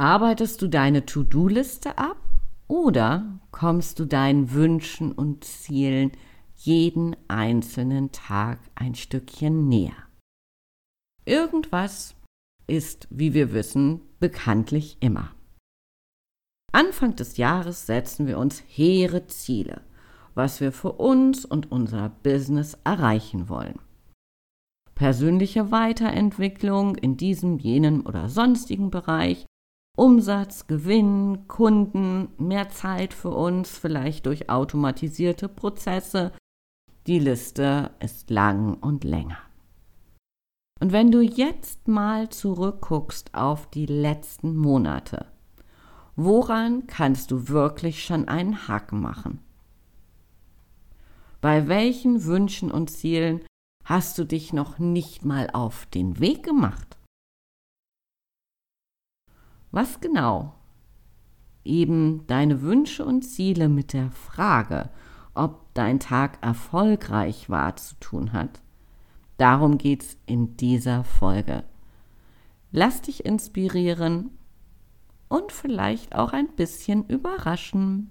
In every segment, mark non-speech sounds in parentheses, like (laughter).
Arbeitest du deine To-Do-Liste ab oder kommst du deinen Wünschen und Zielen jeden einzelnen Tag ein Stückchen näher? Irgendwas ist, wie wir wissen, bekanntlich immer. Anfang des Jahres setzen wir uns hehre Ziele, was wir für uns und unser Business erreichen wollen. Persönliche Weiterentwicklung in diesem, jenem oder sonstigen Bereich, Umsatz, Gewinn, Kunden, mehr Zeit für uns, vielleicht durch automatisierte Prozesse. Die Liste ist lang und länger. Und wenn du jetzt mal zurückguckst auf die letzten Monate, Woran kannst du wirklich schon einen Haken machen? Bei welchen Wünschen und Zielen hast du dich noch nicht mal auf den Weg gemacht? Was genau eben deine Wünsche und Ziele mit der Frage, ob dein Tag erfolgreich war, zu tun hat? Darum geht's in dieser Folge. Lass dich inspirieren und vielleicht auch ein bisschen überraschen.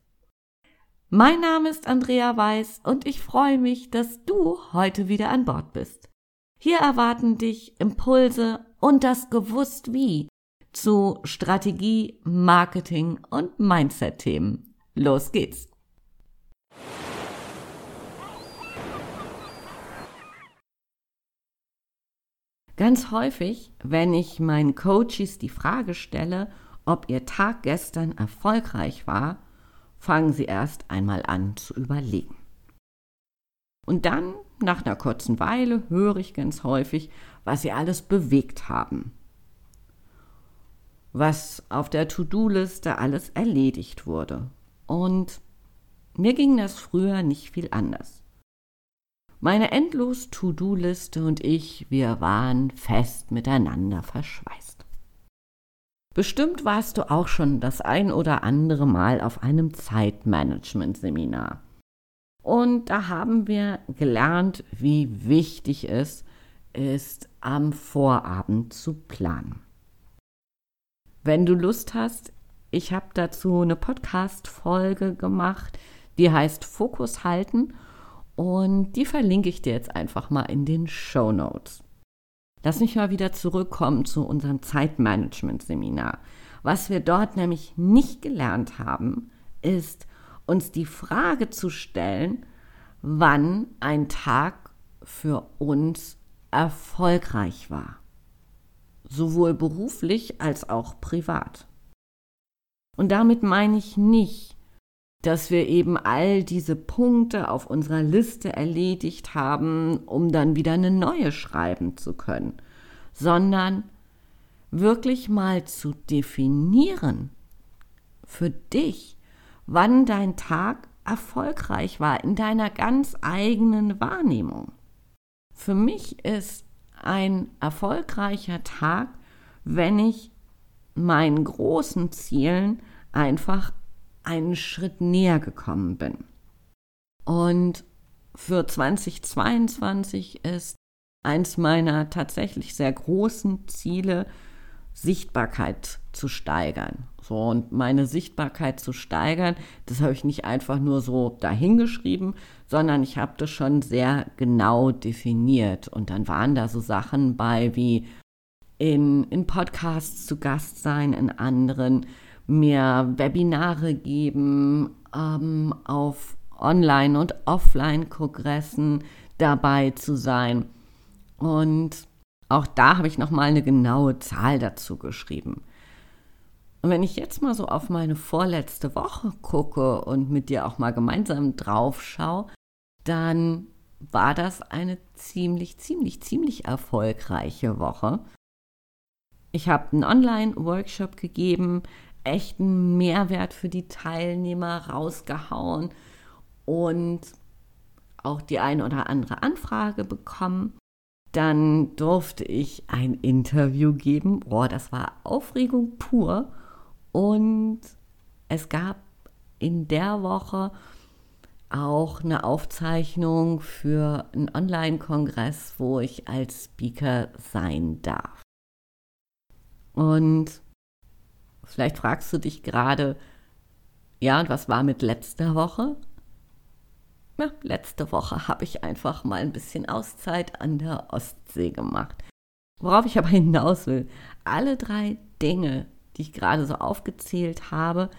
Mein Name ist Andrea Weiß und ich freue mich, dass du heute wieder an Bord bist. Hier erwarten dich Impulse und das Gewusst wie zu Strategie, Marketing und Mindset-Themen. Los geht's! Ganz häufig, wenn ich meinen Coaches die Frage stelle, ob ihr Tag gestern erfolgreich war, fangen sie erst einmal an zu überlegen. Und dann, nach einer kurzen Weile, höre ich ganz häufig, was sie alles bewegt haben. Was auf der To-Do-Liste alles erledigt wurde. Und mir ging das früher nicht viel anders. Meine endlos To-Do-Liste und ich, wir waren fest miteinander verschweißt. Bestimmt warst du auch schon das ein oder andere Mal auf einem Zeitmanagement-Seminar. Und da haben wir gelernt, wie wichtig es ist, am Vorabend zu planen. Wenn du Lust hast, ich habe dazu eine Podcast-Folge gemacht, die heißt Fokus halten und die verlinke ich dir jetzt einfach mal in den Show Notes. Lass mich mal wieder zurückkommen zu unserem Zeitmanagement-Seminar. Was wir dort nämlich nicht gelernt haben, ist uns die Frage zu stellen, wann ein Tag für uns erfolgreich war. Sowohl beruflich als auch privat. Und damit meine ich nicht, dass wir eben all diese Punkte auf unserer Liste erledigt haben, um dann wieder eine neue schreiben zu können, sondern wirklich mal zu definieren für dich, wann dein Tag erfolgreich war in deiner ganz eigenen Wahrnehmung. Für mich ist ein erfolgreicher Tag, wenn ich meinen großen Zielen einfach einen Schritt näher gekommen bin. Und für 2022 ist eins meiner tatsächlich sehr großen Ziele, Sichtbarkeit zu steigern. So, und meine Sichtbarkeit zu steigern, das habe ich nicht einfach nur so dahingeschrieben, sondern ich habe das schon sehr genau definiert. Und dann waren da so Sachen bei wie in, in Podcasts zu Gast sein, in anderen, mir Webinare geben, ähm, auf Online- und Offline-Kongressen dabei zu sein. Und auch da habe ich nochmal eine genaue Zahl dazu geschrieben. Und wenn ich jetzt mal so auf meine vorletzte Woche gucke und mit dir auch mal gemeinsam drauf schaue, dann war das eine ziemlich, ziemlich, ziemlich erfolgreiche Woche. Ich habe einen Online-Workshop gegeben, echten Mehrwert für die Teilnehmer rausgehauen und auch die eine oder andere Anfrage bekommen. Dann durfte ich ein Interview geben. Boah, das war Aufregung pur. Und es gab in der Woche auch eine Aufzeichnung für einen Online-Kongress, wo ich als Speaker sein darf. Und vielleicht fragst du dich gerade, ja, und was war mit letzter Woche? Ja, letzte Woche habe ich einfach mal ein bisschen Auszeit an der Ostsee gemacht. Worauf ich aber hinaus will, alle drei Dinge, die ich gerade so aufgezählt habe,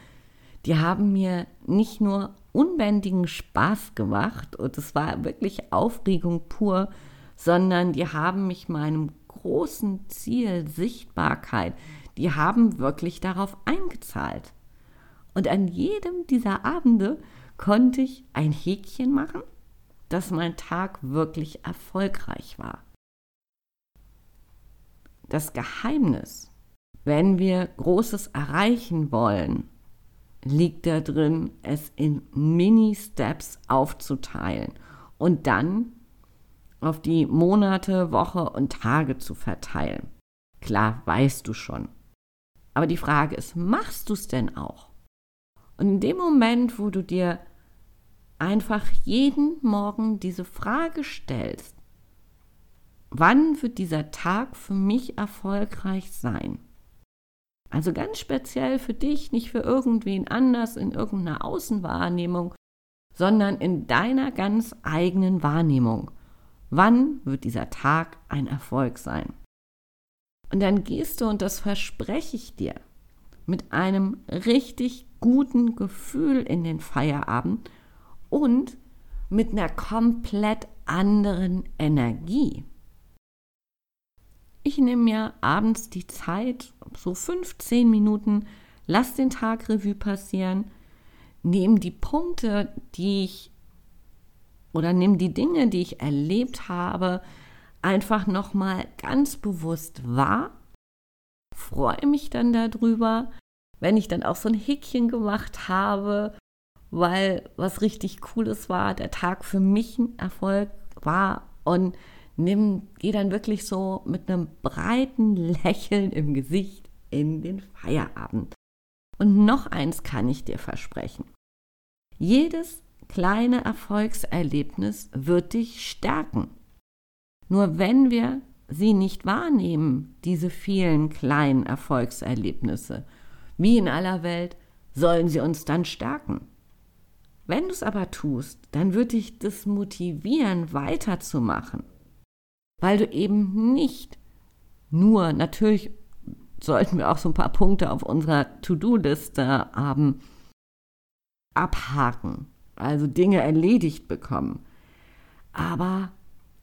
die haben mir nicht nur unbändigen Spaß gemacht und es war wirklich Aufregung pur, sondern die haben mich meinem großen Ziel Sichtbarkeit, die haben wirklich darauf eingezahlt. Und an jedem dieser Abende konnte ich ein Häkchen machen, dass mein Tag wirklich erfolgreich war. Das Geheimnis wenn wir Großes erreichen wollen, liegt da drin, es in Mini-Steps aufzuteilen und dann auf die Monate, Woche und Tage zu verteilen. Klar, weißt du schon. Aber die Frage ist, machst du es denn auch? Und in dem Moment, wo du dir einfach jeden Morgen diese Frage stellst, wann wird dieser Tag für mich erfolgreich sein? Also ganz speziell für dich, nicht für irgendwen anders in irgendeiner Außenwahrnehmung, sondern in deiner ganz eigenen Wahrnehmung. Wann wird dieser Tag ein Erfolg sein? Und dann gehst du, und das verspreche ich dir, mit einem richtig guten Gefühl in den Feierabend und mit einer komplett anderen Energie. Ich nehme mir abends die Zeit, so 15 Minuten, lass den Tag Revue passieren, nehme die Punkte, die ich oder nehme die Dinge, die ich erlebt habe, einfach nochmal ganz bewusst wahr, freue mich dann darüber, wenn ich dann auch so ein Häkchen gemacht habe, weil was richtig Cooles war, der Tag für mich ein Erfolg war und nimm, geh dann wirklich so mit einem breiten Lächeln im Gesicht in den Feierabend. Und noch eins kann ich dir versprechen. Jedes kleine Erfolgserlebnis wird dich stärken. Nur wenn wir sie nicht wahrnehmen, diese vielen kleinen Erfolgserlebnisse, wie in aller Welt, sollen sie uns dann stärken. Wenn du es aber tust, dann wird dich das motivieren, weiterzumachen weil du eben nicht nur, natürlich sollten wir auch so ein paar Punkte auf unserer To-Do-Liste haben, abhaken, also Dinge erledigt bekommen. Aber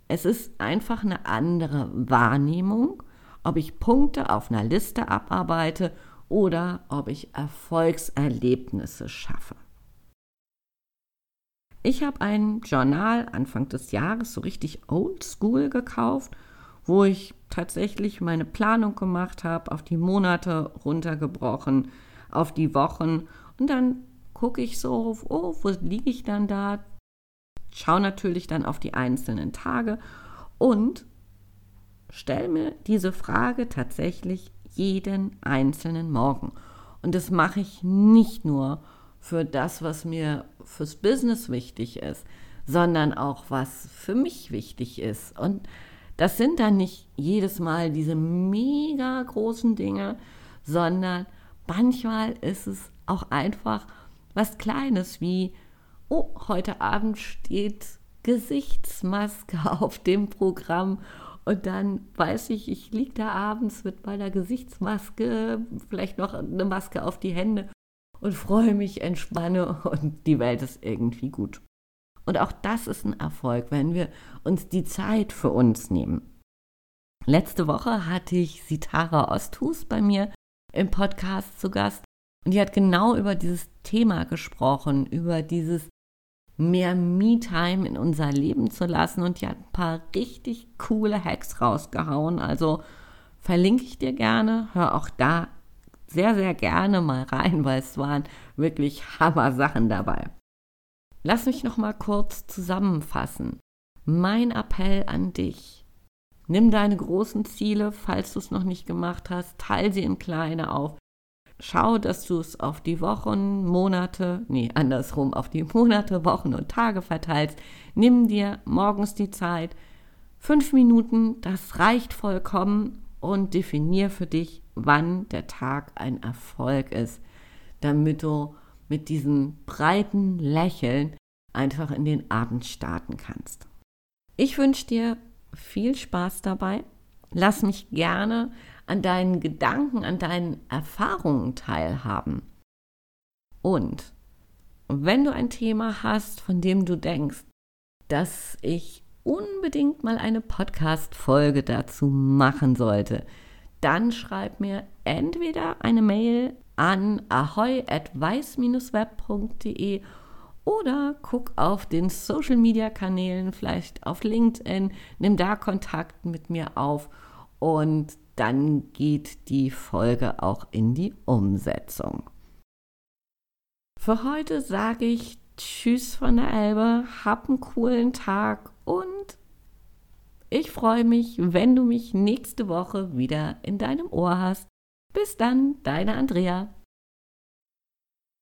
es ist einfach eine andere Wahrnehmung, ob ich Punkte auf einer Liste abarbeite oder ob ich Erfolgserlebnisse schaffe. Ich habe ein Journal Anfang des Jahres so richtig oldschool gekauft, wo ich tatsächlich meine Planung gemacht habe, auf die Monate runtergebrochen, auf die Wochen und dann gucke ich so, oh, wo liege ich dann da? Schaue natürlich dann auf die einzelnen Tage und stelle mir diese Frage tatsächlich jeden einzelnen Morgen. Und das mache ich nicht nur, für das, was mir fürs Business wichtig ist, sondern auch was für mich wichtig ist. Und Das sind dann nicht jedes Mal diese mega großen Dinge, sondern manchmal ist es auch einfach was Kleines wie, oh, heute Abend steht Gesichtsmaske (laughs) auf dem Programm und dann weiß ich, ich liege da abends mit meiner Gesichtsmaske, vielleicht noch eine Maske auf die Hände und freue mich, entspanne und die Welt ist irgendwie gut. Und auch das ist ein Erfolg, wenn wir uns die Zeit für uns nehmen. Letzte Woche hatte ich Sitara Osthus bei mir im Podcast zu Gast und die hat genau über dieses Thema gesprochen, über dieses mehr Me-Time in unser Leben zu lassen und die hat ein paar richtig coole Hacks rausgehauen. Also verlinke ich dir gerne, hör auch da sehr, sehr gerne mal rein, (laughs) weil es waren wirklich Hammer Sachen dabei. Lass mich noch mal kurz zusammenfassen. Mein Appell an dich. Nimm deine großen Ziele, falls du es noch nicht gemacht hast, teile sie in kleine auf. Schau, dass du es auf die Wochen, Monate, nee, andersrum, auf die Monate, Wochen und Tage verteilst. Nimm dir morgens die Zeit, fünf Minuten, das reicht vollkommen und definier für dich, wann der Tag ein Erfolg ist, damit du mit diesem breiten Lächeln einfach in den Abend starten kannst. Ich wünsche dir viel Spaß dabei. Lass mich gerne an deinen Gedanken, an deinen Erfahrungen teilhaben. Und wenn du ein Thema hast, von dem du denkst, dass ich unbedingt mal eine Podcast-Folge dazu machen sollte, dann schreib mir entweder eine Mail an ahoy.weiß-web.de oder guck auf den Social Media Kanälen, vielleicht auf LinkedIn, nimm da Kontakt mit mir auf und dann geht die Folge auch in die Umsetzung. Für heute sage ich Tschüss von der Elbe, hab einen coolen Tag und ich freue mich, wenn du mich nächste Woche wieder in deinem Ohr hast. Bis dann, deine Andrea.